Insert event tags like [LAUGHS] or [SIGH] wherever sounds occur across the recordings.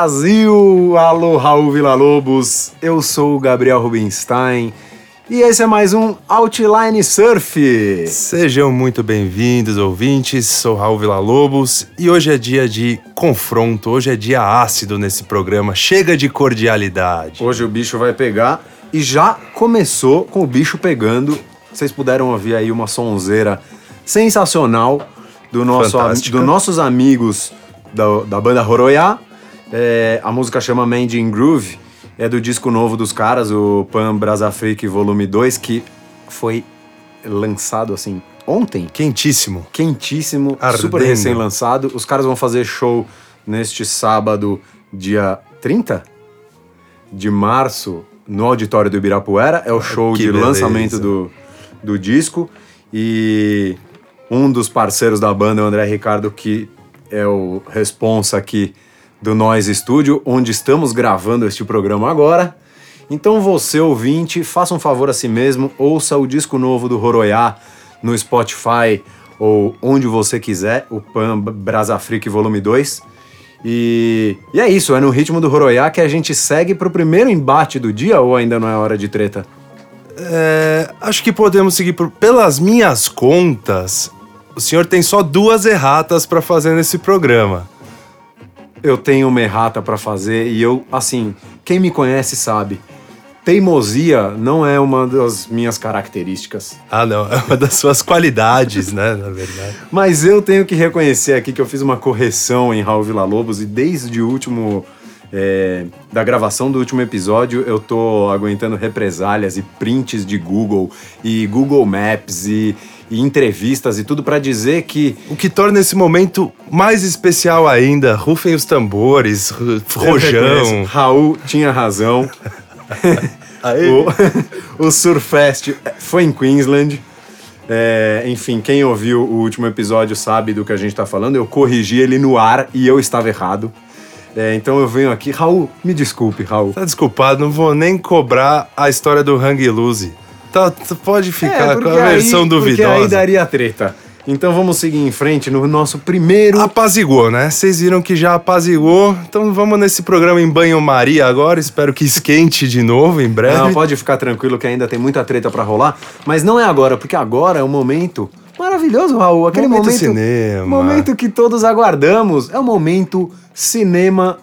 Brasil! Alô, Raul Villa-Lobos! Eu sou o Gabriel Rubinstein e esse é mais um Outline Surf. Sejam muito bem-vindos, ouvintes. Sou Raul Villa-Lobos e hoje é dia de confronto, hoje é dia ácido nesse programa. Chega de cordialidade. Hoje o bicho vai pegar e já começou com o bicho pegando. Vocês puderam ouvir aí uma sonzeira sensacional do nosso, dos nossos amigos da, da banda Horoya. É, a música chama Made in Groove, é do disco novo dos caras, o Pan Brasafrique Volume 2, que foi lançado assim ontem, Quentíssimo. quentíssimo, Ardendo. super recém-lançado. Os caras vão fazer show neste sábado, dia 30 de março, no auditório do Ibirapuera. É o show que de beleza. lançamento do, do disco. E um dos parceiros da banda é o André Ricardo, que é o responsa aqui do Noise Studio, onde estamos gravando este programa agora. Então você, ouvinte, faça um favor a si mesmo, ouça o disco novo do Horoyá no Spotify ou onde você quiser, o Pan Brasafrique Volume 2. E, e é isso, é no ritmo do Horoyá que a gente segue pro primeiro embate do dia ou ainda não é hora de treta? É, acho que podemos seguir por. Pelas minhas contas, o senhor tem só duas erratas pra fazer nesse programa. Eu tenho uma errata pra fazer e eu, assim, quem me conhece sabe. Teimosia não é uma das minhas características. Ah, não. É uma das suas qualidades, né? Na verdade. Mas eu tenho que reconhecer aqui que eu fiz uma correção em Raul Villa-Lobos e desde o último. é, da gravação do último episódio, eu tô aguentando represálias e prints de Google e Google Maps e, e entrevistas e tudo pra dizer que O que torna esse momento mais especial ainda. Rufem os tambores, rojão. [LAUGHS] Raul tinha razão. [LAUGHS] O, [LAUGHS] o Surfest foi em Queensland. É, enfim, quem ouviu o último episódio sabe do que a gente tá falando. Eu corrigi ele no ar e eu estava errado. É, então eu venho aqui. Raul, me desculpe, Raul. Tá desculpado, não vou nem cobrar a história do Hang Loose. Tá, pode ficar com É, porque a versão aí, Porque aí duvidosa. daria treta. Então vamos seguir em frente no nosso primeiro. Apazigou, né? Vocês viram que já apazigou. Então vamos nesse programa em banho-maria agora. Espero que esquente de novo em breve. Não, pode ficar tranquilo que ainda tem muita treta pra rolar, mas não é agora, porque agora é um momento maravilhoso, Raul. Aquele Momento momento. cinema. Momento que todos aguardamos. É o momento cinema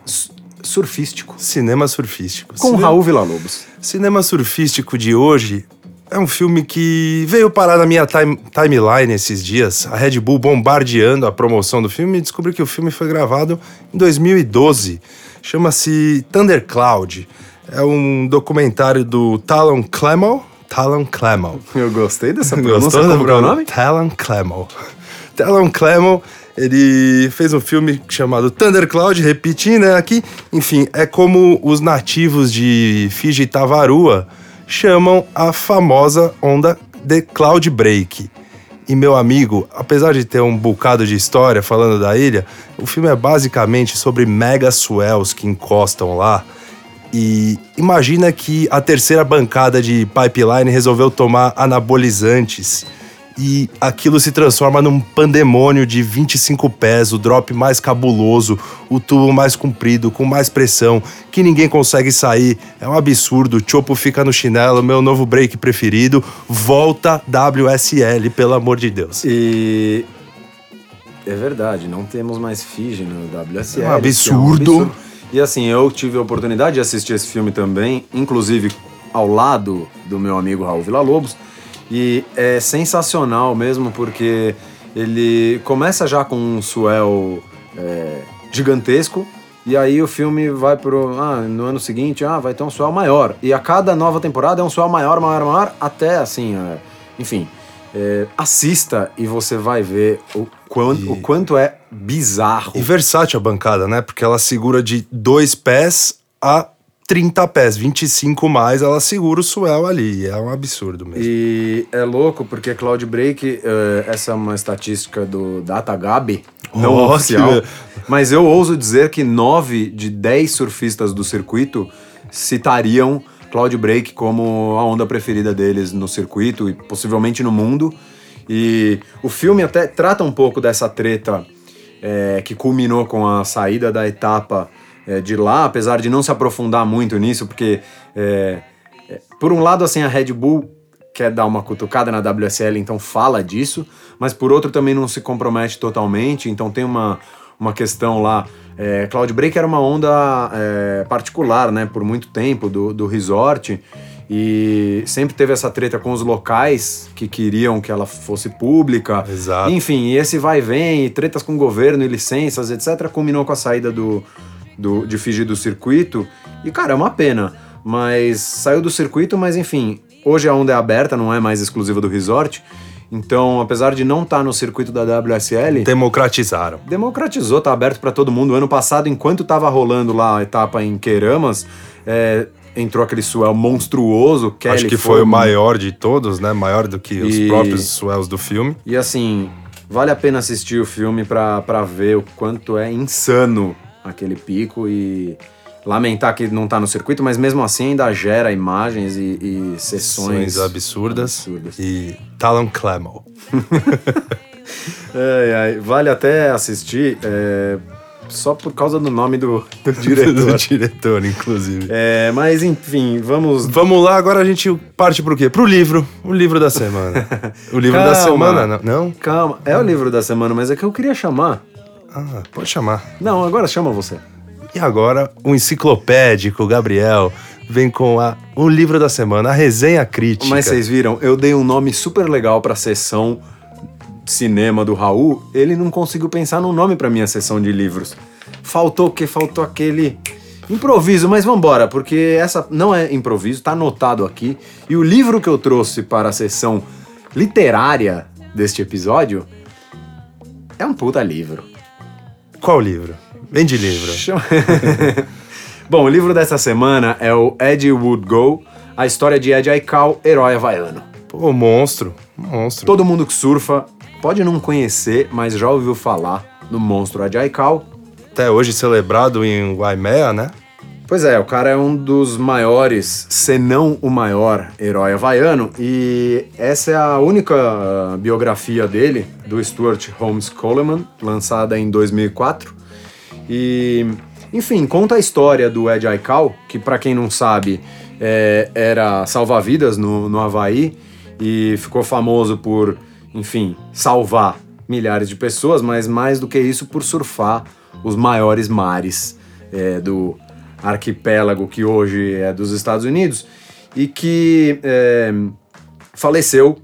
surfístico. Cinema surfístico. Com Raul Villa-Lobos. Cinema surfístico de hoje é um filme que veio parar na minha time- timeline esses dias. A Red Bull bombardeando a promoção do filme e descobri que o filme foi gravado em 2012. Chama-se Thundercloud. É um documentário do Talon Clemo. Talon Clemo. Eu gostei dessa [LAUGHS] pronúncia. Gostou Como que é o nome? Talon Clemo. [LAUGHS] Talon Clemo, ele fez um filme chamado Thundercloud, repetindo né, aqui. Enfim, é como os nativos de Fiji e Tavarua chamam a famosa onda de Cloud Break. E meu amigo, apesar de ter um bocado de história falando da ilha, o filme é basicamente sobre mega swells que encostam lá. E imagina que a terceira bancada de pipeline resolveu tomar anabolizantes e aquilo se transforma num pandemônio de 25 pés, o drop mais cabuloso, o tubo mais comprido, com mais pressão, que ninguém consegue sair. É um absurdo. O Chopo fica no chinelo, meu novo break preferido. Volta WSL, pelo amor de Deus. E. É verdade, não temos mais Fiji no WSL. É um que é absurdo. E assim, eu tive a oportunidade de assistir esse filme também, inclusive ao lado do meu amigo Raul Villa-Lobos. E é sensacional mesmo, porque ele começa já com um swell é, gigantesco, e aí o filme vai pro. Ah, no ano seguinte, ah, vai ter um swell maior. E a cada nova temporada é um swell maior, maior, maior, até assim, é, enfim. é, assista e você vai ver o quanto, E- o quanto é bizarro. E versátil a bancada, né? Porque ela segura de dois pés a 30 pés, 25 mais, ela segura o swell ali. É um absurdo mesmo. E é louco porque Cloud Break, eh, essa é uma estatística do DataGab, não oficial, mas eu ouso dizer que 9 de 10 surfistas do circuito citariam Cloud Break como a onda preferida deles no circuito e possivelmente no mundo. E o filme até trata um pouco dessa treta é, que culminou com a saída da etapa é, de lá, apesar de não se aprofundar muito nisso, porque é, é, por um lado assim a Red Bull quer dar uma cutucada na WSL, então fala disso, mas por outro também não se compromete totalmente, então tem uma, uma questão lá. É, Cloud Break era uma onda é, particular, né, por muito tempo do, do resort e sempre teve essa treta com os locais que queriam que ela fosse pública. Exato. Enfim, e esse vai e vem, e tretas com governo e licenças, etc., culminou com a saída do, do, de Fiji do circuito. E, cara, é uma pena. Mas saiu do circuito, mas enfim, hoje a onda é aberta, não é mais exclusiva do resort. Então, apesar de não estar no circuito da WSL, Democratizaram. democratizou, tá aberto para todo mundo. Ano passado, enquanto tava rolando lá a etapa em Queiramas, é, entrou aquele swell monstruoso. Kelly Acho que foi o maior de todos, né? Maior do que os E- próprios swells do filme. E assim, vale a pena assistir o filme pra ver o quanto é insano aquele pico e lamentar que não tá no circuito, mas mesmo assim ainda gera imagens e, e sessões Sessões absurdas. absurdas. E Talon Clemo. [LAUGHS] Ai, ai, vale até assistir é, só por causa do nome do, do [LAUGHS] do diretor. diretor, inclusive. É, mas enfim, vamos. Vamos lá, agora a gente parte pro quê? Pro livro. O livro da semana. [LAUGHS] O livro da Calma. semana, não? não? Calma, é o livro da semana, mas é que eu queria chamar. Ah, pode chamar. Não, agora chama você. E agora, o enciclopédico Gabriel vem com a, o livro da semana, a resenha crítica. Mas vocês viram, eu dei um nome super legal pra sessão cinema do Raul, ele não conseguiu pensar num nome pra minha sessão de livros. Faltou o quê? Faltou aquele improviso, mas vambora, porque essa não é improviso, tá anotado aqui. E o livro que eu trouxe para a sessão literária deste episódio é um puta livro. Qual livro? Vem de livro. [LAUGHS] Bom, o livro dessa semana é o Ed Would Go, a história de Ed Aikau, herói havaiano. Pô, monstro. Monstro. Todo mundo que surfa pode não conhecer, mas já ouviu falar do monstro Ed Aikau. Até hoje celebrado em Waimea, né? Pois é, o cara é um dos maiores, se não o maior herói havaiano, e essa é a única ah, biografia dele, do Stuart Holmes Coleman, lançada em 2004. E, enfim, conta a história do Ed Aikau, que para quem não sabe, é, era salva-vidas no, no Havaí e ficou famoso por, enfim, salvar milhares de pessoas, mas mais do que isso, por surfar os maiores mares é, do arquipélago que hoje é dos Estados Unidos e que é, faleceu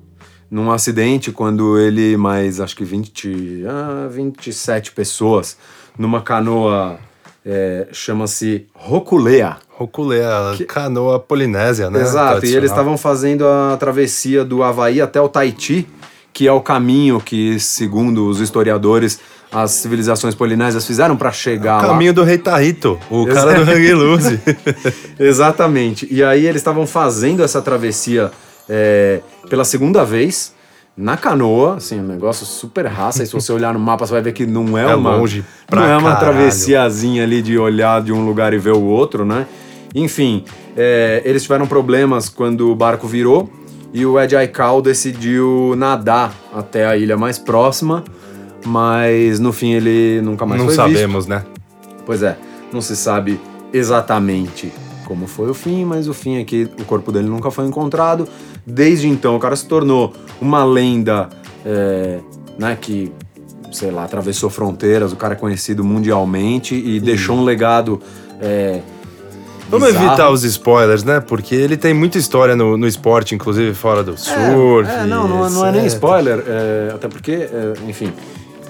num acidente quando ele mais acho que 20, ah, 27 pessoas numa canoa é, chama-se Roculea. Roculea, canoa polinésia, né? Exato, e eles estavam fazendo a travessia do Havaí até o Tahiti, que é o caminho que, segundo os historiadores, as civilizações polinésias fizeram para chegar lá. Caminho do Rei Tahito, o cara do Hang Loose. [LAUGHS] Exatamente. E aí eles estavam fazendo essa travessia é, pela segunda vez na canoa, assim, um negócio super raça. E se você olhar no mapa, você vai ver que não é, É uma longe pra não é uma caralho. travessiazinha ali de olhar de um lugar e ver o outro, né? Enfim, é, eles tiveram problemas quando o barco virou e o Ed Aikau decidiu nadar até a ilha mais próxima, mas no fim ele nunca mais Não foi visto. sabemos, né? Pois é, não se sabe exatamente como foi o fim, mas o fim é que o corpo dele nunca foi encontrado. Desde então, o cara se tornou uma lenda, é, né, que, sei lá, atravessou fronteiras, o cara é conhecido mundialmente e deixou um legado. é, Vamos bizarro. evitar os spoilers, né? Porque ele tem muita história no, no esporte, inclusive fora do surf. É, não, não, não é nem spoiler, é, até porque, é, enfim,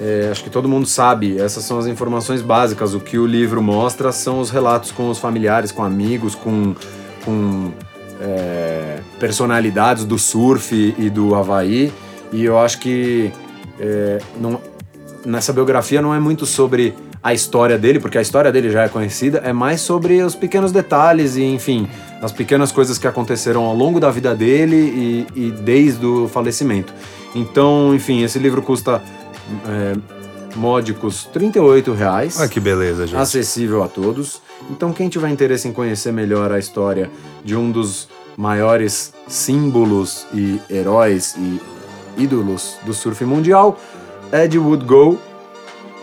é, acho que todo mundo sabe, essas são as informações básicas. O que o livro mostra são os relatos com os familiares, com amigos, com, com é, personalidades do surf e do Havaí. E eu acho que é, não, nessa biografia não é muito sobre a história dele, porque a história dele já é conhecida, é mais sobre os pequenos detalhes e, enfim, as pequenas coisas que aconteceram ao longo da vida dele e, e desde o falecimento. Então, enfim, esse livro custa é, módicos 38 reais. Ah, que beleza, gente. acessível a todos. Então, quem tiver interesse em conhecer melhor a história de um dos maiores símbolos e heróis e ídolos do surf mundial, Ed Wood Go,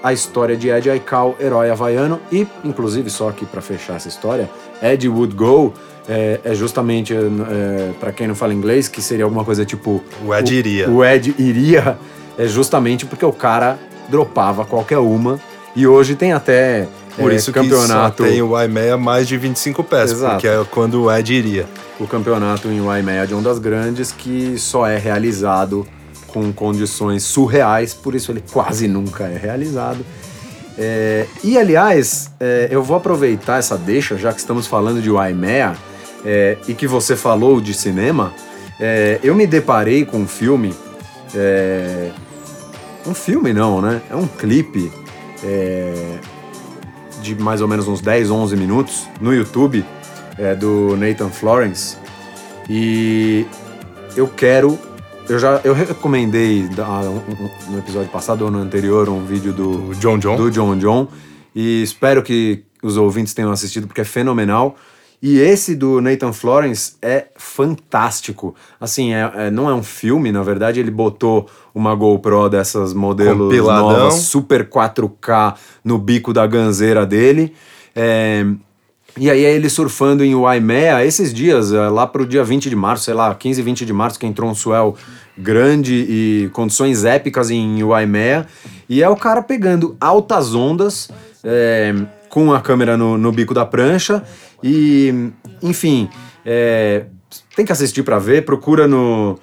a história de Ed Aikau, herói havaiano, e, inclusive, só aqui para fechar essa história, Ed Wood Go é, é justamente, é, para quem não fala inglês, que seria alguma coisa tipo... O Ed iria. O Ed iria, é justamente porque o cara dropava qualquer uma, e hoje tem até Por é, isso campeonato... que só tem o IMEA mais de 25 pés, Exato. porque é quando o Ed iria. o campeonato em Waimea de Ondas Grandes, que só é realizado com condições surreais, por isso ele quase nunca é realizado. É, e aliás, é, eu vou aproveitar essa deixa, já que estamos falando de Waimea, é, e que você falou de cinema, é, eu me deparei com um filme. Um filme não, né? É um clipe é, de mais ou menos uns 10, 11 minutos no YouTube é, do Nathan Florence. E eu quero. Eu já eu recomendei no episódio passado ou no anterior um vídeo do, O John John. do John John. E espero que os ouvintes tenham assistido, porque é fenomenal. E esse do Nathan Florence é fantástico. Assim, é, é- não é um filme, na verdade, ele botou uma GoPro dessas modelos Compiladão. novas, super 4K no bico da ganzeira dele. É, e aí é ele surfando em Waimea esses dias, é, lá pro dia 20 de março, sei lá, 15, 20 de março, que entrou um swell grande e condições épicas em Waimea. E é o cara pegando altas ondas, é, com a câmera no, no bico da prancha. E, enfim, é, tem que assistir pra ver, procura no,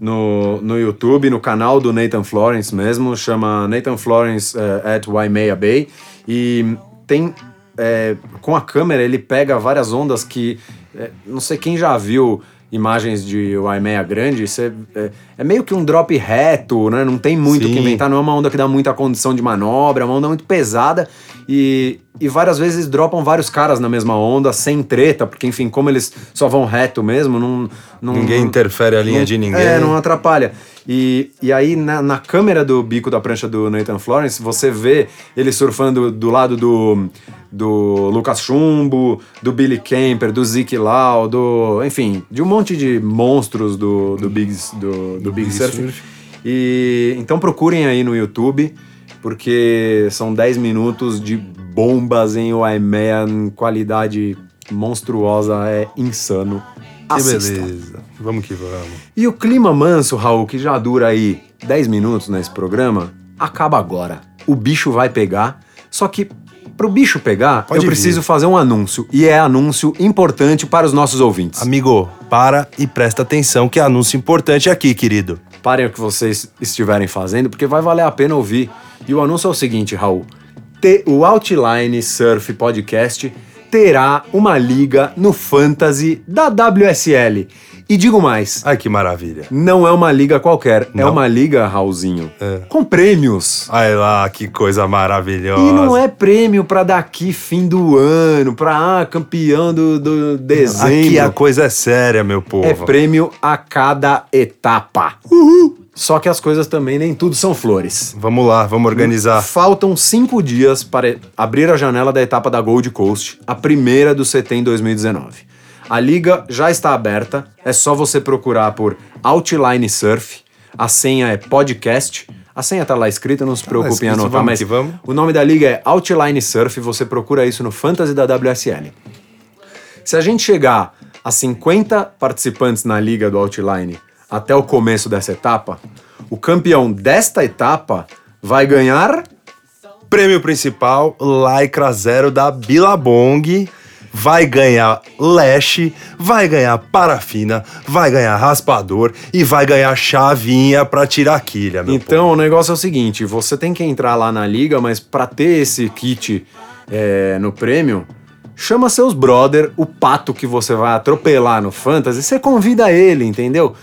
no, no YouTube, no canal do Nathan Florence mesmo, chama Nathan Florence eh, at Waimea Bay. E tem é, com a câmera ele pega várias ondas que é, não sei quem já viu imagens de Waimea grande, você, é, é meio que um drop reto, né? Não tem muito o que inventar, não é uma onda que dá muita condição de manobra, é uma onda muito pesada e, e várias vezes dropam vários caras na mesma onda sem treta, porque enfim, como eles só vão reto mesmo, não, não Ninguém interfere a linha não- de ninguém. É, não atrapalha. E, e aí, na, na câmera do bico da prancha do Nathan Florence, você vê ele surfando do lado do, do Lucas Chumbo, do Billy Kemper, do Zeke Lau, do. Enfim, de um monte de monstros do, do Big, do, do Big Big Surf. Surf. E então procurem aí no YouTube, porque são 10 minutos de bombas em Waimea qualidade monstruosa, é insano. Que beleza. Vamos que vamos. E o clima manso, Raul, que já dura aí 10 minutos nesse programa, acaba agora. O bicho vai pegar, só que pro bicho pegar, Pode eu preciso vir. fazer um anúncio. E é anúncio importante para os nossos ouvintes. Amigo, para e presta atenção que é anúncio importante aqui, querido. Parem o que vocês estiverem fazendo, porque vai valer a pena ouvir. E o anúncio é o seguinte, Raul. Te- o Outline Surf Podcast terá uma liga no Fantasy da WSL. E digo mais, Ai, que maravilha. não é uma liga qualquer, é Não? uma liga, Raulzinho, É. com prêmios. Ai lá, que coisa maravilhosa. E não é prêmio pra daqui fim do ano, pra ah, campeão do, do dezembro. Aqui a coisa é séria, meu povo. É prêmio a cada etapa. Só que as coisas também nem tudo são flores. Vamos lá, vamos organizar. Faltam cinco dias para abrir a janela da etapa da Gold Coast, a primeira do CT em 2019. A liga já está aberta, é só você procurar por Outline Surf, a senha é podcast. A senha tá lá escrita, não se preocupe em anotar, vamos mas que vamos. o nome da liga é Outline Surf, você procura isso no Fantasy da WSL. Se a gente chegar a 50 participantes na liga do Outline até o começo dessa etapa, o campeão desta etapa vai ganhar Prêmio principal, Lycra Zero da Billabong. Vai ganhar leste, vai ganhar parafina, vai ganhar raspador e vai ganhar chavinha pra tirar a quilha, meu Então o negócio é o seguinte: você tem que entrar lá na liga, mas pra ter esse kit é, no prêmio, chama seus brother, o pato que você vai atropelar no Fantasy, você convida ele, entendeu?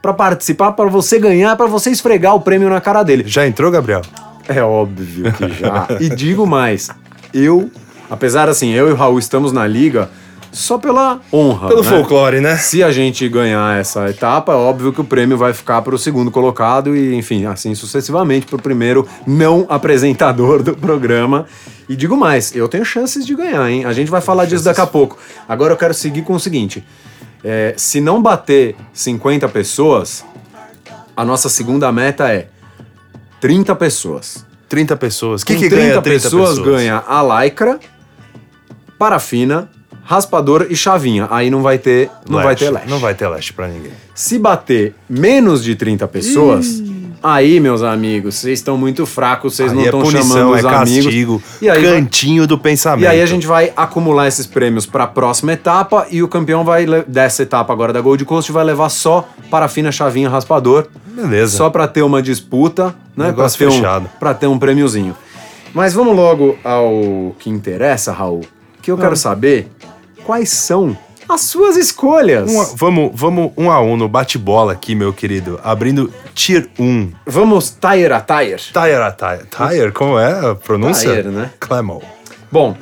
Pra participar, pra você ganhar, pra você esfregar o prêmio na cara dele. Já entrou, Gabriel? É óbvio que já. e digo mais, eu, apesar assim, eu e o Raul estamos na liga só pela honra. Pelo né? folclore, né? Se a gente ganhar essa etapa, é óbvio que o prêmio vai ficar para o segundo colocado e, enfim, assim sucessivamente para o primeiro não apresentador do programa. E digo mais, eu tenho chances de ganhar, hein? A gente vai falar disso daqui a pouco. Agora eu quero seguir com o seguinte: é, se não bater 50 pessoas, a nossa segunda meta é 30 pessoas. 30 pessoas. O que, que 30 ganha 30 pessoas, ganha a lycra, parafina, raspador e chavinha. Aí não vai ter, não vai ter leste. Não vai ter leste pra ninguém. Se bater menos de 30 pessoas, aí, meus amigos, vocês estão muito fracos, vocês não Aí é estão punição, chamando os é amigos. castigo, E aí, cantinho do pensamento. e aí a gente vai acumular esses prêmios para a próxima etapa e o campeão vai dessa etapa agora da Gold Coast vai levar só parafina, chavinha, raspador. Beleza. Só para ter uma disputa, né? Para Negócio ter, um, ter um prêmiozinho. Mas vamos logo ao que interessa, Raul. Que eu quero saber quais são as suas escolhas. Um a- vamos, vamos um a um no bate-bola aqui, meu querido. Abrindo Tier 1. Vamos tire a tire. Tire a tire. Tire, como é a pronúncia? Tire, né? Clemol. Bom,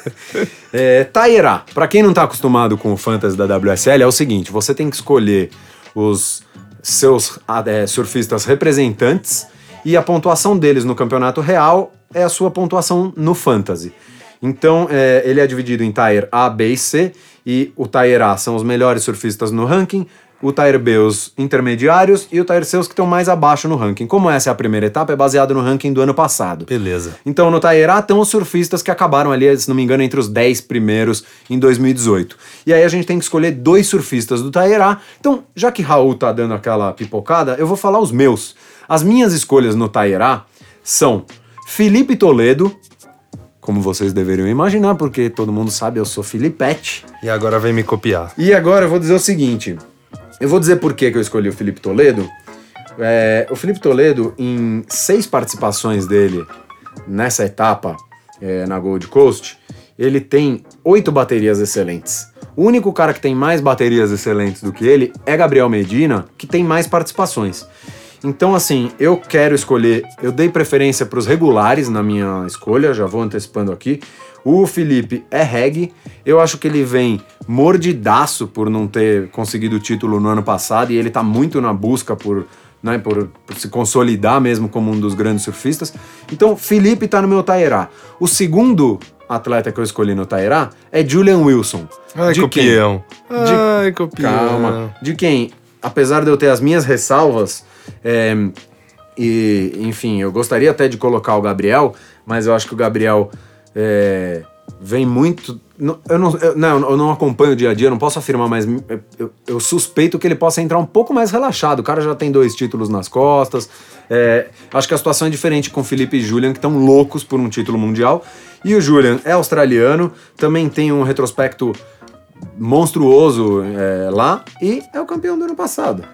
[LAUGHS] é, Taira, pra quem não tá acostumado com o Fantasy da WSL, é o seguinte: você tem que escolher os seus ah, é, surfistas representantes e a pontuação deles no campeonato real é a sua pontuação no Fantasy. Então, é, ele é dividido em Tire A, B e C, e o Tire A são os melhores surfistas no ranking, o Tire B os intermediários e o Tire C os que estão mais abaixo no ranking. Como essa é a primeira etapa, é baseado no ranking do ano passado. Beleza. Então, no Tairá estão os surfistas que acabaram ali, se não me engano, entre os 10 primeiros em 2018. E aí a gente tem que escolher dois surfistas do Tairá. Então, já que Raul tá dando aquela pipocada, eu vou falar os meus. As minhas escolhas no Tairá são Felipe Toledo, como vocês deveriam imaginar, porque todo mundo sabe, eu sou Filipete. E agora vem me copiar. E agora eu vou dizer o seguinte: eu vou dizer por que eu escolhi o Felipe Toledo. É, o Felipe Toledo, em seis participações dele nessa etapa é, na Gold Coast, ele tem oito baterias excelentes. O único cara que tem mais baterias excelentes do que ele é Gabriel Medina, que tem mais participações. Então, assim, eu quero escolher. Eu dei preferência para os regulares na minha escolha, já vou antecipando aqui. O Felipe é reggae. Eu acho que ele vem mordidaço por não ter conseguido o título no ano passado e ele tá muito na busca por, né, por, por se consolidar mesmo como um dos grandes surfistas. Então, Felipe tá no meu Tairá. O segundo atleta que eu escolhi no Tairá é Julian Wilson. Ai, De quem? copião. De- Ai, copião. Calma. De quem, apesar de eu ter as minhas ressalvas, é, e, enfim, eu gostaria até de colocar o Gabriel, mas eu acho que o Gabriel é, vem muito. Eu não, eu, não, eu não acompanho o dia a dia, não posso afirmar, mas eu, eu- suspeito que ele possa entrar um pouco mais relaxado. O cara já tem dois títulos nas costas. é, acho que a situação é diferente com Felipe e Julian, que estão loucos por um título mundial. E o Julian é australiano, também tem um retrospecto monstruoso é, lá e é o campeão do ano passado.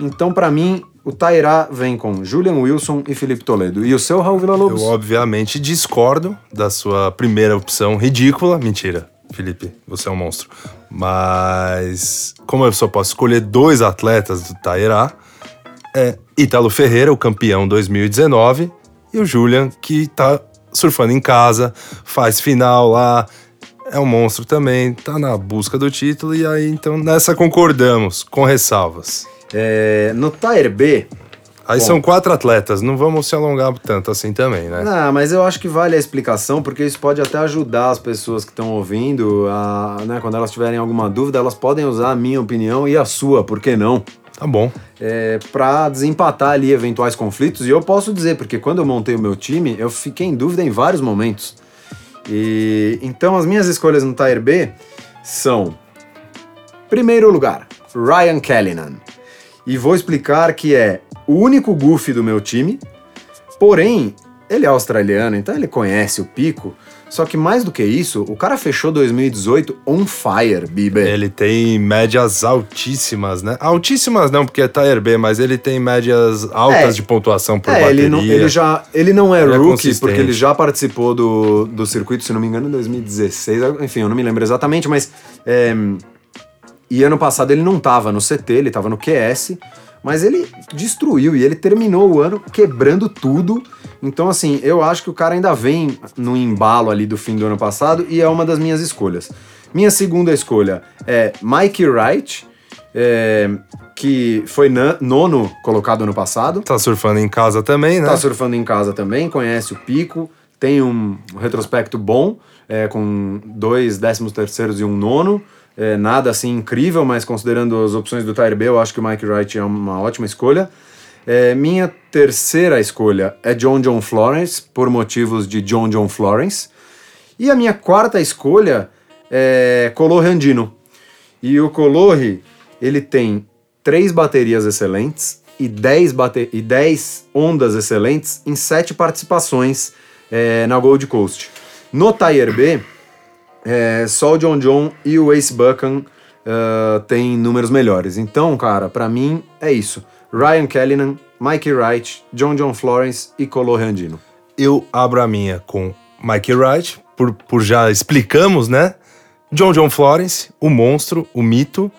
Então, pra mim, o Tairá vem com Julian Wilson e Felipe Toledo. E o seu Raul Vila Eu, obviamente, discordo da sua primeira opção ridícula. Mentira, Felipe, você é um monstro. Mas, como eu só posso escolher dois atletas do Tairá, é Ítalo Ferreira, o campeão 2019, e o Julian, que tá surfando em casa, faz final lá, é um monstro também, tá na busca do título, e aí, então, nessa concordamos, com ressalvas. É, no Tire B, Aí Bom. são quatro atletas, não vamos se alongar tanto assim também, né? Não, mas eu acho que vale a explicação, porque isso pode até ajudar as pessoas que estão ouvindo, a, né, quando elas tiverem alguma dúvida, elas podem usar a minha opinião e a sua, por que não? Tá bom. É, para desempatar ali eventuais conflitos. E eu posso dizer, porque quando eu montei o meu time, eu fiquei em dúvida em vários momentos. E então as minhas escolhas no Tire B são: primeiro lugar, Ryan Callanan. E vou explicar que é o único goofy do meu time, porém, ele é australiano, então ele conhece o pico. Só que mais do que isso, o cara fechou 2018 on fire, Bieber. Ele tem médias altíssimas, né? Altíssimas não, porque é Tire B, mas ele tem médias altas É. de pontuação por É, bateria. ele não, ele, já, ele não é Ele é rookie, consistente. porque ele já participou do, do circuito, se não me engano, em 2016. Enfim, eu não me lembro exatamente, mas. é, e ano passado ele não tava no CT, ele tava no QS. mas ele destruiu e ele terminou o ano quebrando tudo. Então, assim, eu acho que o cara ainda vem no embalo ali do fim do ano passado e é uma das minhas escolhas. Minha segunda escolha é Mike Wright, é, que foi nono colocado ano passado. Tá surfando em casa também, né? Tá surfando em casa também, conhece o pico, tem um retrospecto bom, é, com dois décimos terceiros e um nono. É, nada assim incrível, mas considerando as opções do Tyre B, eu acho que o Mike Wright é uma ótima escolha. É, minha terceira escolha é John John Florence, por motivos de John John Florence. E a minha quarta escolha é Colorre Andino. E o Colorre, ele tem três baterias excelentes e dez, bate e ondas excelentes em sete participações é, na Gold Coast. No Tire B, é, só o John John e o Ace Buchan uh, têm números melhores. Então, cara, para mim é isso. Ryan Callanan, Mike Wright, John John Florence e Colo Randino. Eu abro a minha com Mike Wright, por, por já explicamos, né? John John Florence, o monstro, o mito.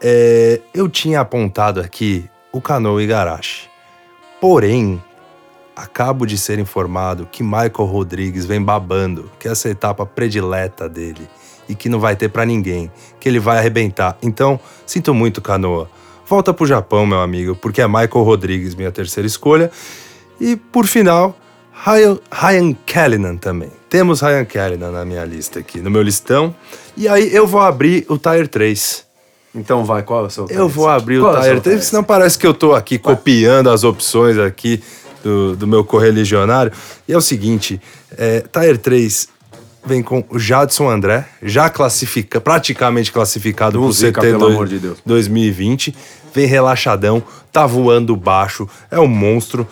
É, eu tinha apontado aqui o Canoa Igarashi. Porém, acabo de ser informado que Michael Rodrigues vem babando, que essa é a etapa predileta dele e que não vai ter para ninguém, que ele vai arrebentar. Então, sinto muito, Canoa. Volta pro Japão, meu amigo, porque é Michael Rodrigues minha terceira escolha. E por final, Ryan, Ryan Callanan também. Temos Ryan Callanan na minha lista aqui, no meu listão. E aí eu vou abrir o Tire 3. Então vai, qual é o seu Eu vou abrir qual o Tire 3, senão parece que eu tô aqui vai. copiando as opções aqui do, do meu correligionário. E é o seguinte, é, Tire 3 vem com o Jadson André, já classifica, praticamente classificado para o CT pelo amor de Deus. 2020. Vem relaxadão, tá voando baixo, é um monstro.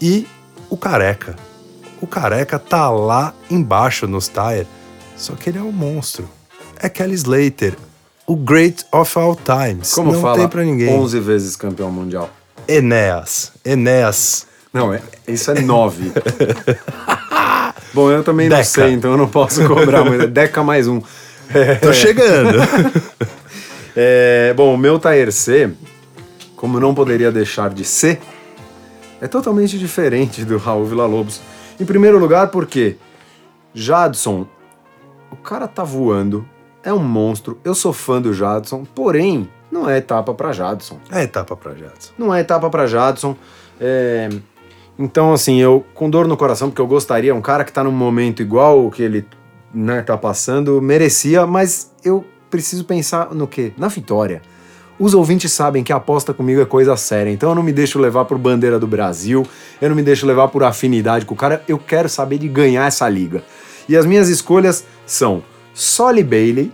E o Careca. O Careca tá lá embaixo nos Tire, só que ele é um monstro. É Kelly Slater, o Great of All Times. Como Não fala, tem pra ninguém. 11 vezes campeão mundial. Enéas. Enéas. Não, é, isso é 9. [LAUGHS] Bom, eu também Deca. não sei, então eu não posso cobrar, mas é Deca mais um. É, Tô chegando. [LAUGHS] é, bom, o meu C, como não poderia deixar de ser, é totalmente diferente do Raul Villa-Lobos. Em primeiro lugar, porque Jadson, o cara tá voando, é um monstro, eu sou fã do Jadson, porém, não é etapa para Jadson. É etapa para Jadson. Não é etapa para Jadson. É, então, assim, eu com dor no coração, porque eu gostaria, um cara que tá num momento igual o que ele né, tá passando, merecia, mas eu preciso pensar no quê? Na vitória. Os ouvintes sabem que a aposta comigo é coisa séria, então eu não me deixo levar por bandeira do Brasil, eu não me deixo levar por afinidade com o cara, eu quero saber de ganhar essa liga. E as minhas escolhas são Solly Bailey.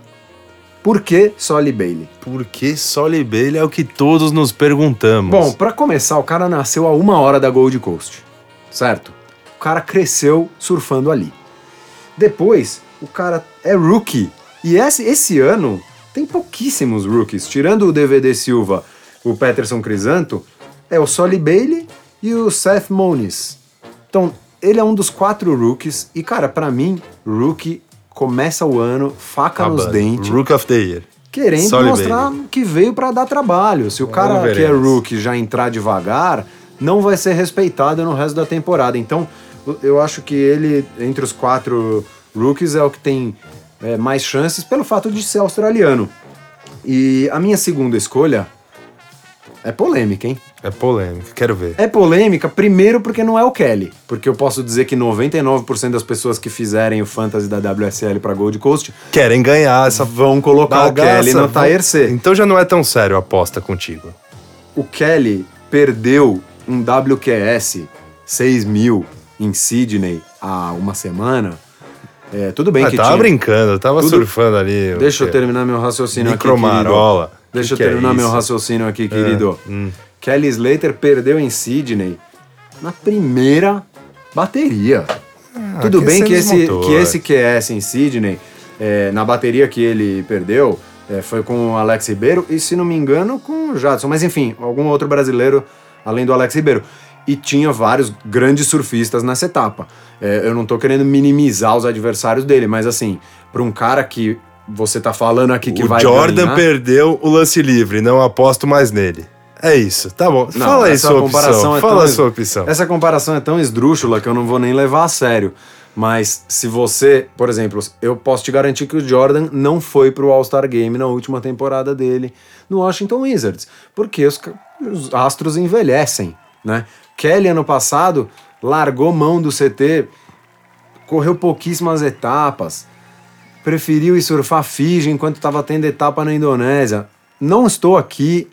Por que Solly Bailey? Porque Solly Bailey é o que todos nos perguntamos. Bom, para começar, o cara nasceu a uma hora da Gold Coast, certo? O cara cresceu surfando ali. Depois, o cara é rookie. E esse, esse ano tem pouquíssimos rookies. Tirando o DVD Silva, o Peterson Crisanto, é o Solly Bailey e o Seth Moniz. Então, ele é um dos quatro rookies. E, cara, para mim, rookie começa o ano, faca nos dentes. Rook of the Year. Querendo Solly mostrar Bailey. que veio para dar trabalho. Se o cara que é rookie já entrar devagar, não vai ser respeitado no resto da temporada. Então, eu acho que ele, entre os quatro rookies, é o que tem é, mais chances pelo fato de ser australiano. E a minha segunda escolha é polêmica, hein? É polêmica, quero ver. É polêmica, primeiro porque não é o Kelly. Porque eu posso dizer que 99% das pessoas que fizerem o Fantasy da WSL para Gold Coast querem ganhar essa. Vão colocar bagaça, o Kelly no. Tier C. Então já não é tão sério a aposta contigo. O Kelly perdeu um WQS 6 mil em Sydney há uma semana. É, tudo bem ah, que tava tinha... brincando, tava tudo... surfando ali. Deixa eu terminar meu raciocínio Micromarola. aqui, Deixa eu terminar é meu raciocínio aqui, querido. É, hum. Kelly Slater perdeu em Sydney na primeira bateria. Ah, Tudo bem que esse, que esse QS em Sydney, é, na bateria que ele perdeu, é, foi com o Alex Ribeiro e, se não me engano, com o Jadson. Mas enfim, algum outro brasileiro além do Alex Ribeiro. E tinha vários grandes surfistas nessa etapa. É, eu não estou querendo minimizar os adversários dele, mas assim, para um cara que você tá falando aqui que o vai Jordan ganhar... perdeu o lance livre, não aposto mais nele. É isso, tá bom. Não, Fala aí sua comparação opção. é Fala tão- a sua opção. Essa comparação é tão esdrúxula que eu não vou nem levar a sério. Mas se você, por exemplo, eu posso te garantir que o Jordan não foi pro All-Star Game na última temporada dele no Washington Wizards, porque os, os astros envelhecem, né? Kelly ano passado largou mão do CT, correu pouquíssimas etapas, preferiu ir surfar Fiji enquanto estava tendo etapa na Indonésia. Não estou aqui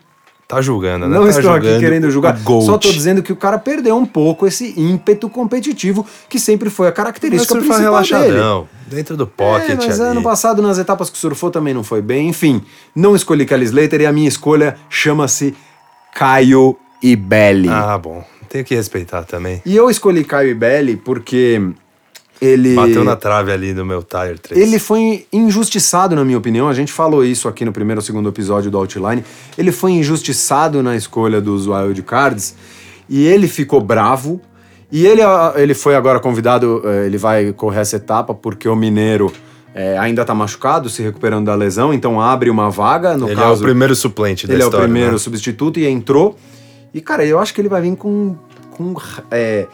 Tá julgando, né? não Tá estou aqui querendo julgar. Só estou dizendo que o cara perdeu um pouco esse ímpeto competitivo que sempre foi a característica surfar principal dele. relaxadão, dentro do pocket É, mas ali. ano passado nas etapas que surfou também não foi bem. Enfim, não escolhi Kelly Slater e a minha escolha chama-se Caio Ibelli. Ah, bom. Tenho que respeitar também. E eu escolhi Caio Ibelli porque ele Bateu na trave ali no meu Tire 3. ele foi injustiçado, na minha opinião. A gente falou isso aqui no primeiro ou segundo episódio do Outline. Ele foi injustiçado na escolha dos Wild Cards e ele ficou bravo. E ele, ah, ele foi agora convidado, eh, ele vai correr essa etapa porque o Mineiro eh, ainda tá machucado, se recuperando da lesão, então abre uma vaga. No Ele caso, é o primeiro suplente da ele história. é o primeiro né? substituto e entrou. E, cara, eu acho que ele vai vir com, com é,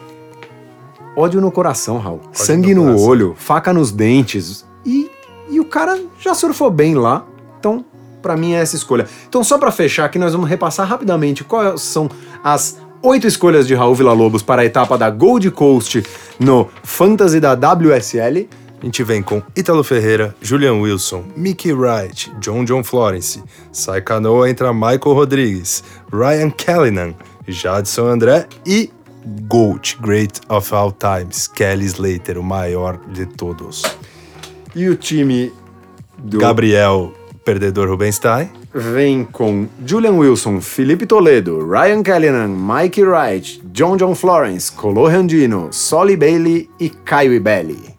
ódio no coração, Raul. Sangue no no, olho, faca nos dentes. E, e o cara já surfou bem lá. Então, pra mim, é essa escolha. Então, só pra fechar aqui, nós vamos repassar rapidamente quais são as oito escolhas de Raul Villa-Lobos para a etapa da Gold Coast no Fantasy da WSL. A gente vem com Ítalo Ferreira, Julian Wilson, Mickey Wright, John John Florence. Sai canoa entra Michael Rodrigues, Ryan Callanan, Jadson André e GOAT, Great of All Times, Kelly Slater, o maior de todos. E o time do Gabriel, perdedor Rubenstein. vem com Julian Wilson, Felipe Toledo, Ryan Callanan, Mike Wright, John John Florence, Colo Randino, Solly Bailey e Caio Ibelli.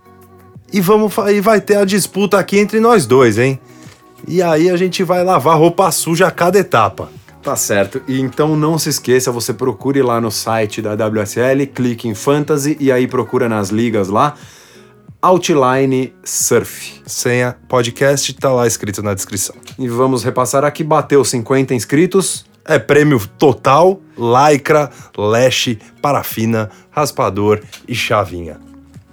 E, vamos, e vai ter a disputa aqui entre nós dois, hein? E aí a gente vai lavar roupa suja a cada etapa. Tá certo. E então não se esqueça, você procure lá no site da WSL, clique em Fantasy e aí procura nas ligas lá Outline Surf. Senha podcast tá lá escrito na descrição. E vamos repassar aqui, bateu 50 inscritos. É prêmio total, lycra, leste, parafina, raspador e chavinha.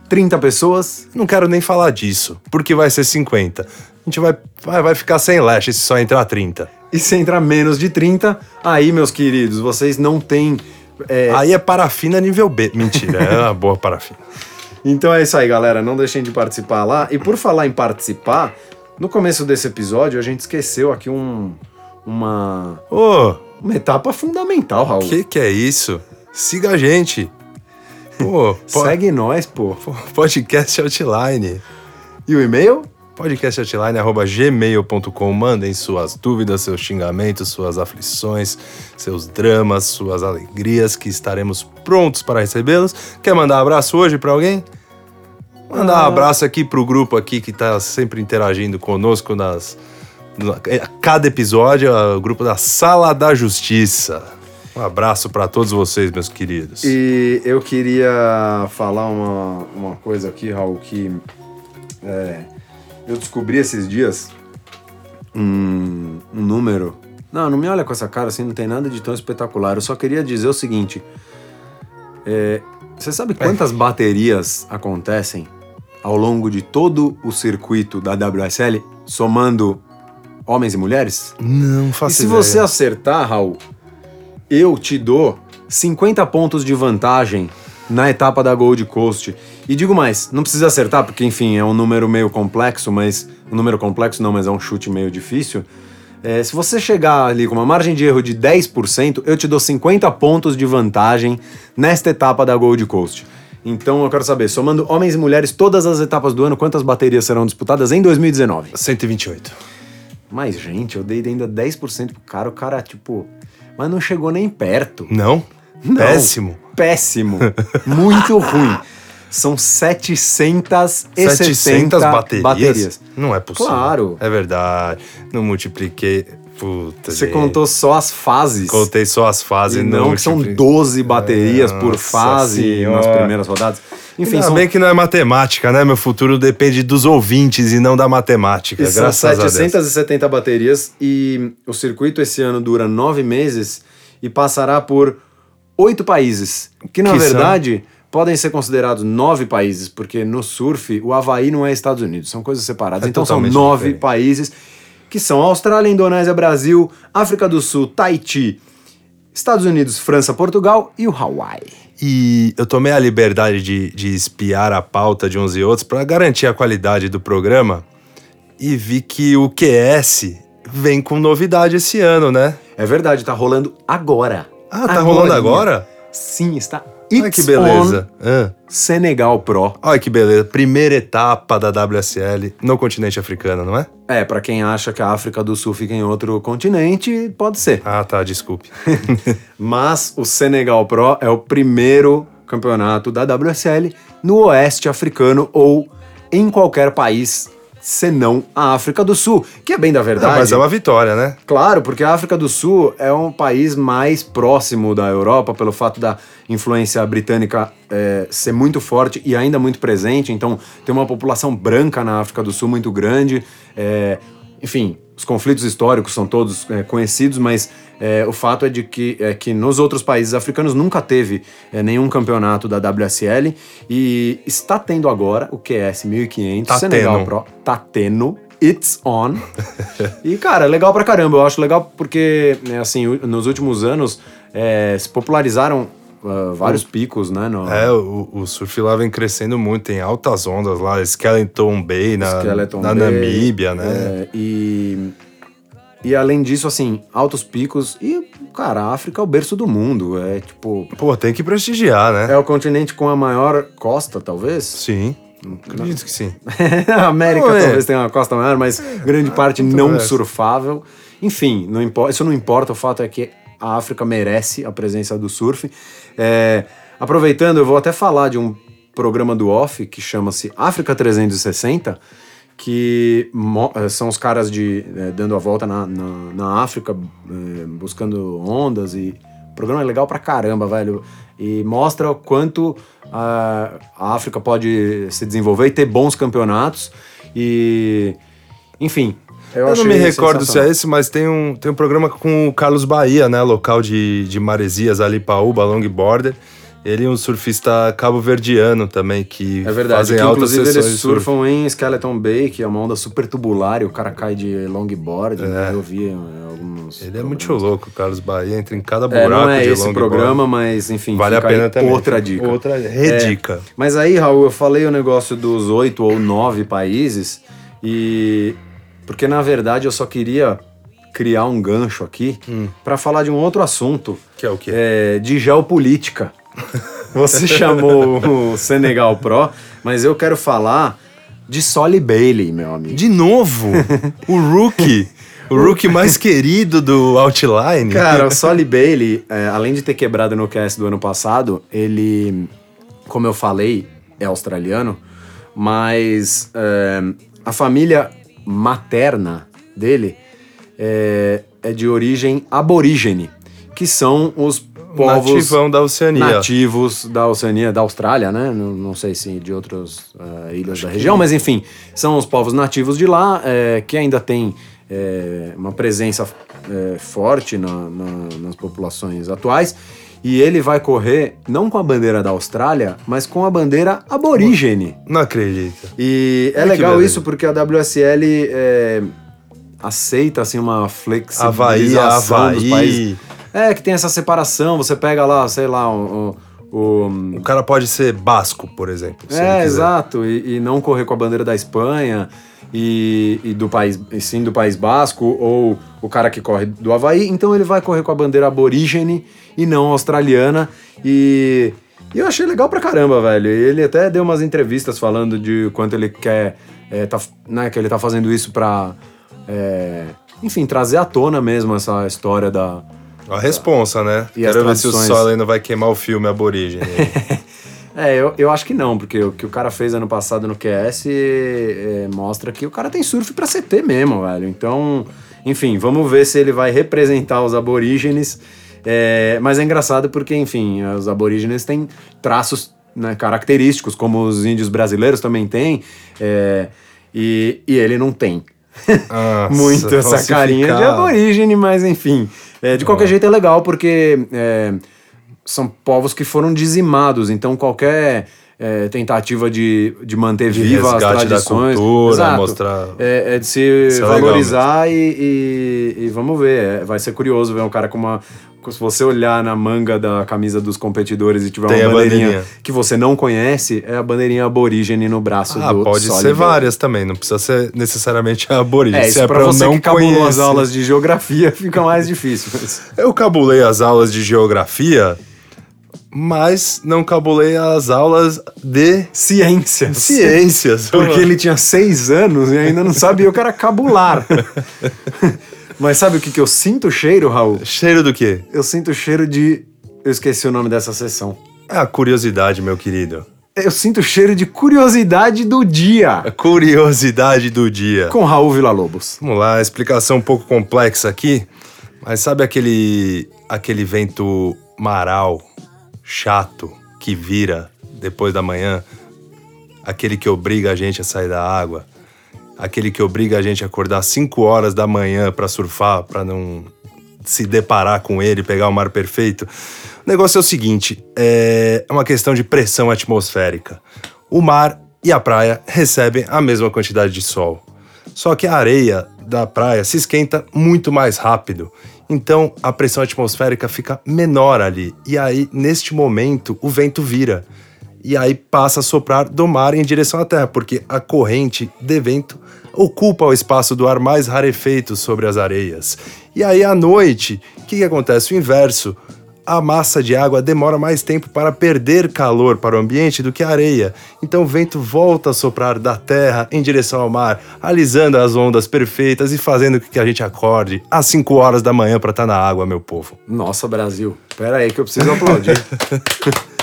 30 pessoas. Não quero nem falar disso, porque vai ser 50. A gente vai, vai, vai ficar sem leste se só entrar 30. E se entrar menos de 30, aí, meus queridos, vocês não têm. é, Aí é parafina nível B. Mentira, é uma boa parafina. [LAUGHS] Então é isso aí, galera. Não deixem de participar lá. E por falar em participar, no começo desse episódio a gente esqueceu aqui um, uma, Ô, uma etapa fundamental, Raul. que que é isso? Siga a gente. Pô, [LAUGHS] Segue nós, pô. po- [LAUGHS] podcast Outline. E o e-mail? podcastoutline.gmail.com Mandem suas dúvidas, seus xingamentos, suas aflições, seus dramas, suas alegrias, que estaremos prontos para recebê-los. Quer mandar abraço hoje para alguém? Mandar um Ah. abraço aqui pro grupo aqui que tá sempre interagindo conosco nas a cada episódio, é o grupo da Sala da Justiça. Um abraço para todos vocês, meus queridos. E eu queria falar uma, uma coisa aqui, Raul, que é, eu descobri esses dias um, um número. Não, não me olha com essa cara assim, não tem nada de tão espetacular. Eu só queria dizer o seguinte: é, você sabe quantas baterias acontecem ao longo de todo o circuito da WSL, somando homens e mulheres? Não E faço se ideia. você acertar, Raul, eu te dou 50 pontos de vantagem na etapa da Gold Coast. E digo mais, não precisa acertar, porque enfim, é um número meio complexo, mas. Um número complexo não, mas é um chute meio difícil. É, se você chegar ali com uma margem de erro de 10%, eu te dou 50 pontos de vantagem nesta etapa da Gold Coast. Então eu quero saber, somando homens e mulheres todas as etapas do ano, quantas baterias serão disputadas em 2019? 128. Mas, gente, eu dei ainda 10% pro cara, o cara, tipo. Mas não chegou nem perto. Não? Não. Péssimo. Péssimo. Muito [LAUGHS] ruim. São 760 700 baterias? baterias. Não é possível. Claro. É verdade. Não multipliquei. Puta. Você gente. contou só as fases. Contei só as fases. E não, são multipliquei. 12 baterias por Nossa fase nas Senhora. primeiras rodadas. Enfim, Ainda são, bem que não é matemática, né? Meu futuro depende dos ouvintes e não da matemática. e são graças Deus. 770 baterias e o circuito esse ano dura nove meses e passará por oito países, que na Que são? verdade podem ser considerados nove países, porque no surf o Havaí não é Estados Unidos, são coisas separadas. É então são nove diferente. países que são Austrália, Indonésia, Brasil, África do Sul, Tahiti, Estados Unidos, França, Portugal e o Hawaii. E eu tomei a liberdade de, de espiar a pauta de uns e outros para garantir a qualidade do programa e vi que o QS vem com novidade esse ano, né? É verdade, tá rolando agora. Ah, tá rolando agora? Sim, está. Olha que beleza. Ah, Senegal Pro. olha que beleza. Primeira etapa da WSL no continente africano, não é? É, pra quem acha que a África do Sul fica em outro continente, pode ser. Ah, tá, desculpe. [LAUGHS] Mas o Senegal Pro é o primeiro campeonato da WSL no Oeste Africano ou em qualquer país senão a África do Sul, que é bem da verdade. mas é uma vitória, né? Claro, porque a África do Sul é um país mais próximo da Europa, pelo fato da influência britânica é, ser muito forte e ainda muito presente. Então, tem uma população branca na África do Sul muito grande. é, enfim, os conflitos históricos são todos é, conhecidos, mas é, o fato é de que, é, que nos outros países africanos nunca teve é, nenhum campeonato da WSL e está tendo agora o QS 1500 Tá Senegal tendo. Pro. Tá tendo. It's on. [LAUGHS] E, cara, é legal pra caramba. Eu acho legal porque, né, assim, nos últimos anos é, se popularizaram ah, vários picos, né? No É, o, o surf lá vem crescendo muito, tem altas ondas lá, Skeleton Bay na, Skeleton na Bay, Namíbia, né? é, e, e além disso, assim, altos picos. E, cara, a África é o berço do mundo. É tipo. Pô, tem que prestigiar, né? É o continente com a maior costa, talvez? Sim, acredito que sim. [LAUGHS] a América Não, é. talvez tenha uma costa maior, mas grande parte não essa. surfável. Enfim, não importa, isso não importa, o fato é que a África merece a presença do surf. É, aproveitando, eu vou até falar de um programa do Off que chama-se África 360, que eh, são os caras de eh, dando a volta na, na, na África, eh, buscando ondas e o programa é legal pra caramba, velho. E mostra o quanto a, a África pode se desenvolver e ter bons campeonatos. E, enfim. Eu, Eu não me recordo se é esse, mas tem um, tem um programa com o Carlos Bahia, né? Local de, de Maresias, ali, Paúba, Longboarder. Ele é um surfista cabo-verdiano também, que É verdade, fazem que altas inclusive sessões eles de surf. surfam em Skeleton Bay, que é uma onda super tubular, e o cara cai de longboard, né? eu vi eh, alguns... É. Ele é muito louco, o Carlos Bahia, entra em cada É, buraco não é esse programa, mas enfim, Vale a pena também. outra dica. Outra redica. Mas aí, Raul, eu falei o negócio dos oito ou nove países e porque na verdade eu só queria criar um gancho aqui pra falar de um outro assunto, Que é o quê? é, de geopolítica. [LAUGHS] Você chamou o Senegal Pro, mas eu quero falar de Solly Bailey, meu amigo. De novo, o rookie. O rookie mais querido do Outline. Cara, o Solly Bailey, é, além de ter quebrado no cast do ano passado, ele, como eu falei, é australiano, mas é, a família materna dele é, é de origem aborígene, que são os povos nativão da Oceania. nativos da Oceania, da Austrália, né? Não, não sei se de outras eh, ilhas da região, mas enfim, são os povos nativos de lá eh, que ainda têm eh, uma presença eh, forte na- na- nas populações atuais. E ele vai correr não com a bandeira da Austrália, mas com a bandeira aborígene. Não acredito. E é que legal isso porque a WSL é, aceita assim uma Havaí, flexibilização dos Havaí. países. É, que tem essa separação, você pega lá, sei lá, o... o- o- cara pode ser basco, por exemplo. é, exato, e, e não correr com a bandeira da Espanha e, e do país, e sim do País Basco, ou o cara que corre do Havaí, então ele vai correr com a bandeira aborígene e não australiana. E, e eu achei legal pra caramba, velho. Ele até deu umas entrevistas falando de quanto ele quer, é, tá, né, que ele tá fazendo isso pra, é, enfim, trazer à tona mesmo essa história da, A responsa, né? E Quero ver se o. Solen não vai queimar o filme Aborígene. [LAUGHS] É, eu, eu acho que não, porque o que o cara fez ano passado no QS é, mostra que o cara tem surf pra CT mesmo, velho. Então, enfim, vamos ver se ele vai representar os aborígenes. É, mas é engraçado porque, enfim, os aborígenes têm traços né, característicos, como os índios brasileiros também têm, é, e, e ele não tem. Nossa, [LAUGHS] muito essa carinha de aborígene, mas enfim. É, de qualquer jeito é legal, porque é, são povos que foram dizimados, então qualquer é, tentativa de, de manter De viva as resgate da tradições. cultura, Exato. mostrar- É, é de se Isso é valorizar e, e- e vamos ver. é, vai ser curioso ver um cara com uma. Se você olhar na manga da camisa dos competidores e tiver Tem uma a bandeirinha, bandeirinha. que você não conhece, é a bandeirinha aborígene no braço Ah, do pode ser várias também, não precisa ser necessariamente aborígene. É, Se isso é pra pra você não que cabulou as conhecer. aulas de geografia [LAUGHS] fica mais difícil. mas- Eu cabulei as aulas de geografia, mas não cabulei as aulas de Ciências. [LAUGHS] ciências. Porque ele tinha seis anos e ainda não sabia o que era cabular. [LAUGHS] Mas sabe o que, que eu sinto cheiro, Raul? Cheiro do quê? Eu sinto o cheiro de. Eu esqueci o nome dessa sessão. É a curiosidade, meu querido. Eu sinto o cheiro de curiosidade do A dia curiosidade do dia. com Raul Villa-Lobos. Vamos lá, explicação um pouco complexa aqui, mas sabe aquele aquele vento maral chato que vira depois da manhã, aquele que obriga a gente a sair da água, aquele que obriga a gente a acordar 5 horas da manhã para surfar, para não se deparar com ele, pegar o mar perfeito. O negócio é o seguinte, é uma questão de pressão atmosférica. O mar e a praia recebem a mesma quantidade de sol. Só que a areia da praia se esquenta muito mais rápido. Então a pressão atmosférica fica menor ali. E aí, neste momento, o vento vira. E aí passa a soprar do mar em direção à terra, porque a corrente de vento ocupa o espaço do ar mais rarefeito sobre as areias. E aí à noite, o que, que acontece? O inverso. A massa de água demora mais tempo para perder calor para o ambiente do que a areia. Então o vento volta a soprar da terra em direção ao mar, alisando as ondas perfeitas e fazendo com que a gente acorde às 5 horas da manhã para estar na água, meu povo. Nossa, Brasil. Pera aí que eu preciso aplaudir. [LAUGHS]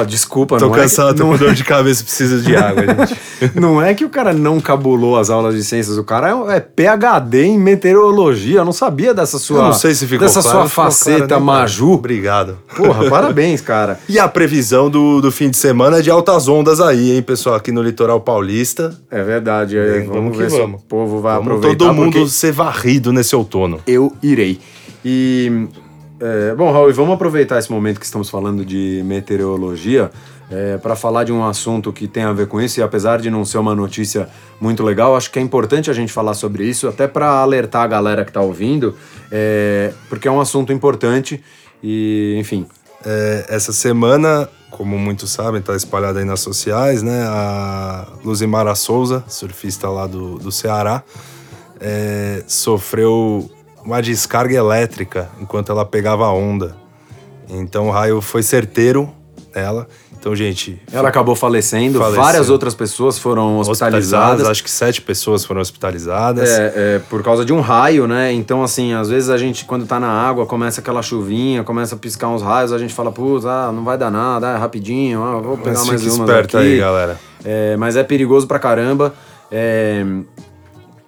Ó, desculpa, Tô não cansado, é que, tô não, com dor de cabeça, preciso de [LAUGHS] água, gente. não é que o cara não cabulou as aulas de ciências, o cara é, é PhD em meteorologia. Eu não sabia dessa sua, Eu não sei se ficou dessa claro, sua faceta claro, né, maju. Obrigado. Porra, [LAUGHS] parabéns, cara. E a previsão do, do fim de semana é de altas ondas aí, hein, pessoal, aqui no litoral paulista. É verdade. é, vamos, vamos que ver se vamos. o povo vai Vamos aproveitar. todo mundo ser varrido nesse outono. Eu irei. E. é, bom, Raul, vamos aproveitar esse momento que estamos falando de meteorologia para falar de um assunto que tem a ver com isso. E apesar de não ser uma notícia muito legal, acho que é importante a gente falar sobre isso, até para alertar a galera que está ouvindo, é, porque é um assunto importante. E, enfim, É, essa semana, como muitos sabem, tá espalhada aí nas sociais, né? A Luzimara Souza, surfista lá do, do Ceará, é, sofreu uma descarga elétrica enquanto ela pegava a onda. Então o raio foi certeiro nela. Então, gente, ela acabou falecendo, Faleceu. várias outras pessoas foram hospitalizadas. Acho que sete pessoas foram hospitalizadas. É, é, por causa de um raio, né? Então, assim, às vezes a gente, quando tá na água, começa aquela chuvinha, começa a piscar uns raios, a gente fala, putz, ah, não vai dar nada, é rapidinho, ah, vou pegar Mas mais fique umas esperto aqui. aí, galera. É, mas é perigoso pra caramba. É,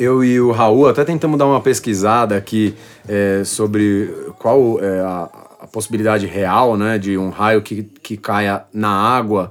eu e o Raul até tentamos dar uma pesquisada aqui é, sobre qual é a, a possibilidade real, né, de um raio que, que caia na água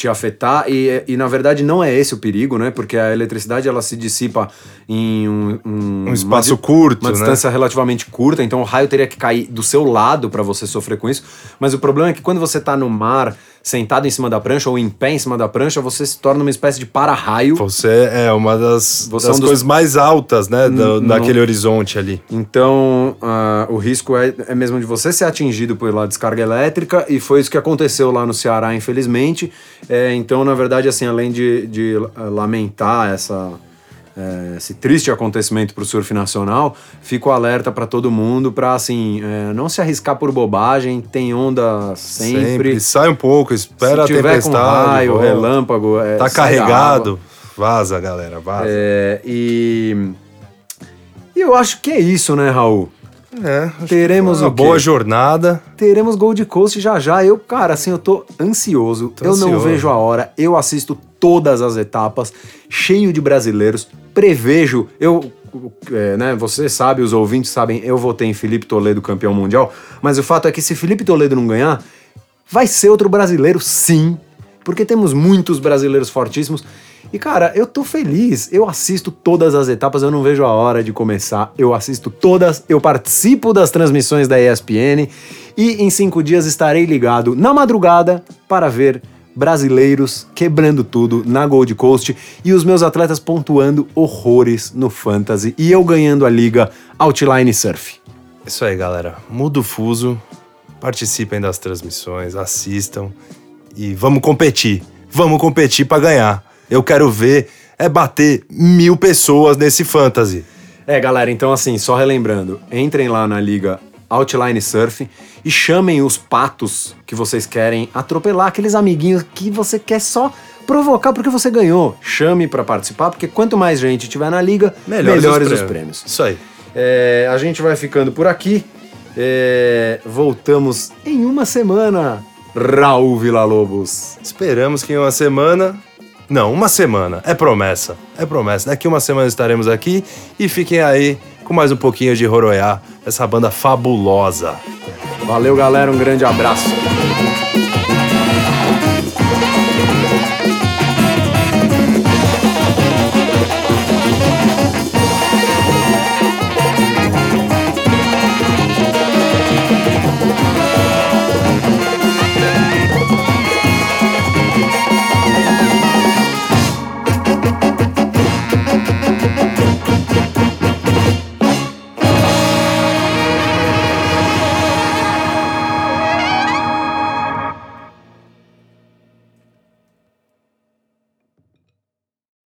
te afetar e, e na verdade não é esse o perigo, né? Porque a eletricidade ela se dissipa em um, um, Um espaço uma curto, uma né? distância relativamente curta, então o raio teria que cair do seu lado para você sofrer com isso. Mas o problema é que quando você tá no mar, sentado em cima da prancha ou em pé em cima da prancha, você se torna uma espécie de para-raio. Você é uma das, Você das é um dos- coisas mais altas, né? do- N- daquele horizonte ali. Então, ah, o risco é, é mesmo de você ser atingido pela descarga elétrica, e foi isso que aconteceu lá no Ceará, infelizmente. É, então, na verdade, assim, além de, de lamentar essa, é, esse triste acontecimento para o surf nacional, fico alerta para todo mundo para assim, é, não se arriscar por bobagem, tem onda sempre. Sai um pouco, espera se a tempestade. com raio, volta. relâmpago, é, Tá carregado. Vaza, galera, vaza. É, e, e eu acho que é isso, né, Raul? É, Teremos uma o boa jornada. Teremos Gold Coast já já. Eu, cara, assim, eu tô ansioso. Tô eu não ansioso. vejo a hora. Eu assisto todas as etapas, cheio de brasileiros. Prevejo, eu, é, né, você sabe, os ouvintes sabem, eu votei em Felipe Toledo campeão mundial. Mas o fato é que se Felipe Toledo não ganhar, vai ser outro brasileiro, sim. Porque temos muitos brasileiros fortíssimos. E cara, eu tô feliz. Eu assisto todas as etapas, eu não vejo a hora de começar. Eu assisto todas, eu participo das transmissões da ESPN e em cinco dias estarei ligado na madrugada para ver brasileiros quebrando tudo na Gold Coast e os meus atletas pontuando horrores no Fantasy e eu ganhando a liga Outline Surf. Isso aí, galera. Muda o fuso, participem das transmissões, assistam e vamos competir. Vamos competir para ganhar. Eu quero ver é bater mil pessoas nesse Fantasy. É, galera, então assim, só relembrando, entrem lá na liga Outline Surf e chamem os patos que vocês querem atropelar, aqueles amiguinhos que você quer só provocar porque você ganhou. Chame para participar, porque quanto mais gente tiver na liga, melhores, melhores os, prêmios. os, prêmios. Isso aí. É, a gente vai ficando por aqui. É, voltamos em uma semana. Raul Villa-Lobos. Esperamos que em uma semana. Não, uma semana. É promessa. É promessa. Daqui uma semana estaremos aqui e fiquem aí com mais um pouquinho de Roroiá, essa banda fabulosa. Valeu, galera. Um grande abraço.